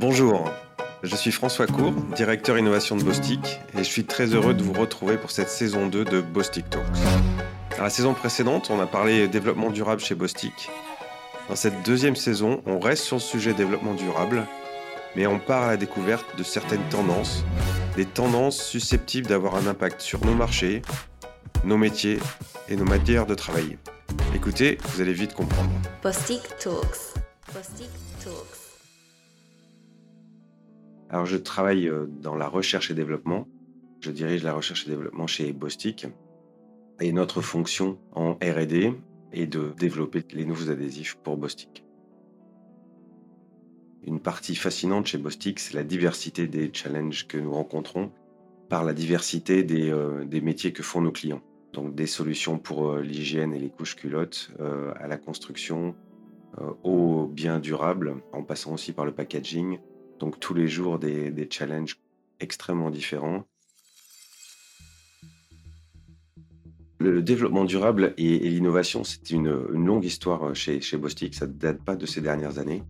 Bonjour, je suis François Cour, directeur innovation de Bostik, et je suis très heureux de vous retrouver pour cette saison 2 de Bostik Talks. À la saison précédente, on a parlé développement durable chez Bostik. Dans cette deuxième saison, on reste sur le sujet développement durable, mais on part à la découverte de certaines tendances, des tendances susceptibles d'avoir un impact sur nos marchés, nos métiers et nos manières de travailler. Écoutez, vous allez vite comprendre. Bostik Talks. Alors, je travaille euh, dans la recherche et développement. Je dirige la recherche et développement chez Bostik. Et notre fonction en R&D est de développer les nouveaux adhésifs pour Bostik. Une partie fascinante chez Bostik, c'est la diversité des challenges que nous rencontrons par la diversité des, euh, métiers que font nos clients. Donc des solutions pour euh, l'hygiène et les couches culottes, à la construction, aux biens durables, en passant aussi par le packaging. Donc tous les jours des, des challenges extrêmement différents. Le développement durable et, l'innovation, c'est une, longue histoire chez, chez Bostik. Ça ne date pas de ces dernières années.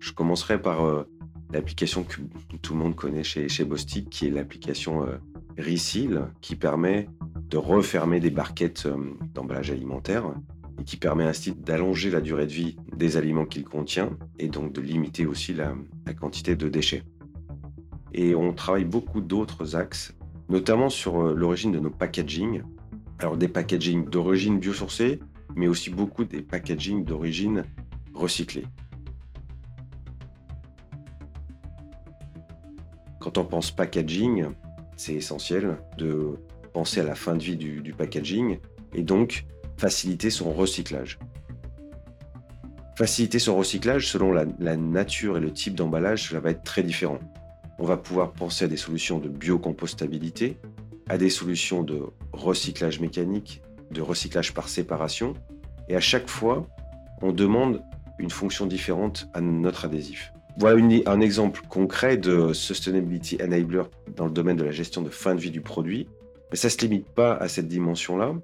Je commencerai par euh, l'application que tout le monde connaît chez, chez Bostik, qui est l'application euh, qui permet de refermer des barquettes euh, d'emballage alimentaire qui permet ainsi d'allonger la durée de vie des aliments qu'il contient et donc de limiter aussi la, quantité de déchets. Et on travaille beaucoup d'autres axes, notamment sur euh, l'origine de nos packaging. Alors des packaging d'origine biosourcée, mais aussi beaucoup des packaging d'origine recyclée. Quand on pense packaging, c'est essentiel de penser à la fin de vie du packaging et donc faciliter son recyclage. Faciliter son recyclage, selon la, nature et le type d'emballage, cela va être très différent. On va pouvoir penser à des solutions de biocompostabilité, à des solutions de recyclage mécanique, de recyclage par séparation, et à chaque fois, on demande une fonction différente à notre adhésif. Voilà un exemple concret de Sustainability Enabler dans le domaine de la gestion de fin de vie du produit. Mais ça ne se limite pas à cette dimension-là.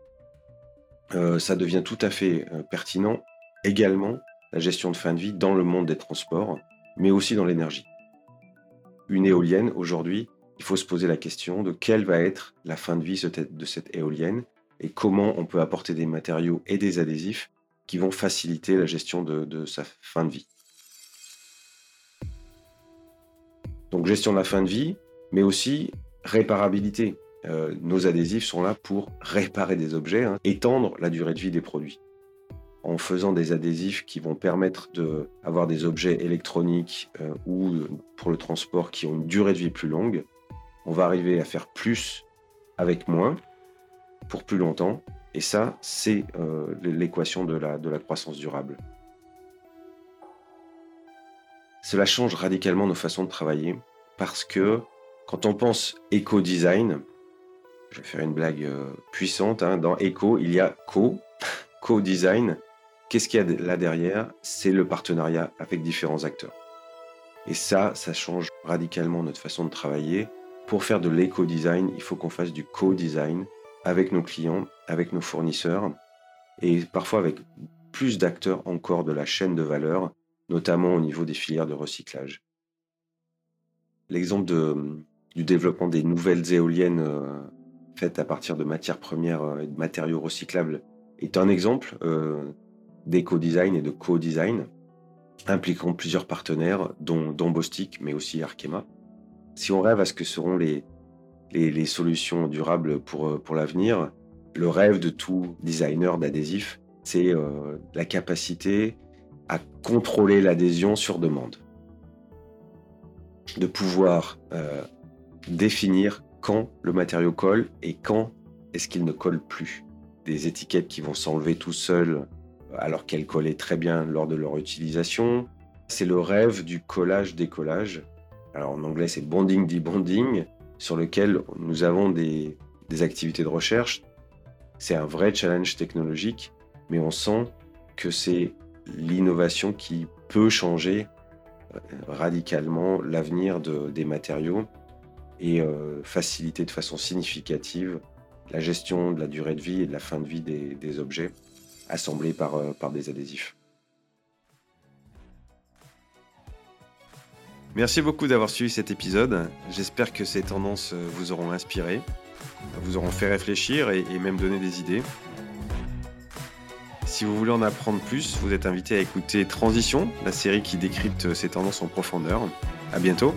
Euh, ça devient tout à fait euh, pertinent également la gestion de fin de vie dans le monde des transports, mais aussi dans l'énergie. Une éolienne, aujourd'hui, il faut se poser la question de quelle va être la fin de vie de cette éolienne et comment on peut apporter des matériaux et des adhésifs qui vont faciliter la gestion de sa fin de vie. Donc gestion de la fin de vie, mais aussi réparabilité. Euh, nos adhésifs sont là pour réparer des objets, hein, étendre la durée de vie des produits. En faisant des adhésifs qui vont permettre d'avoir des objets électroniques euh, ou euh, pour le transport qui ont une durée de vie plus longue, on va arriver à faire plus avec moins pour plus longtemps. Et ça, c'est l'équation de la, de la croissance durable. Cela change radicalement nos façons de travailler parce que quand on pense éco-design, je vais faire une blague euh, puissante, hein, dans éco, il y a co, co-design. Qu'est-ce qu'il y a là derrière? C'est le partenariat avec différents acteurs. Et ça, ça change radicalement notre façon de travailler. Pour faire de l'éco-design, il faut qu'on fasse du co-design avec nos clients, avec nos fournisseurs et parfois avec plus d'acteurs encore de la chaîne de valeur, notamment au niveau des filières de recyclage. L'exemple du développement des nouvelles éoliennes faites à partir de matières premières euh, et de matériaux recyclables est un exemple euh, d'éco-design et de co-design impliquant plusieurs partenaires, dont, dont mais aussi Arkema. Si on rêve à ce que seront les, les, solutions durables pour, euh, pour l'avenir, le rêve de tout designer d'adhésifs, c'est la capacité à contrôler l'adhésion sur demande. De pouvoir définir quand le matériau colle et quand est-ce qu'il ne colle plus. Des étiquettes qui vont s'enlever tout seuls alors qu'elles collaient très bien lors de leur utilisation. C'est le rêve du collage-décollage. Alors en anglais c'est bonding debonding sur lequel nous avons des, activités de recherche. C'est un vrai challenge technologique, mais on sent que c'est l'innovation qui peut changer euh, radicalement l'avenir de- des matériaux et euh, faciliter de façon significative la gestion de la durée de vie et de la fin de vie des, objets assemblés par, euh, par des adhésifs. Merci beaucoup d'avoir suivi cet épisode. J'espère que ces tendances euh, vous auront inspiré, vous auront fait réfléchir et, et même donné des idées. Si vous voulez en apprendre plus, vous êtes invité à écouter Transition, la série qui décrypte ces tendances en profondeur. À bientôt.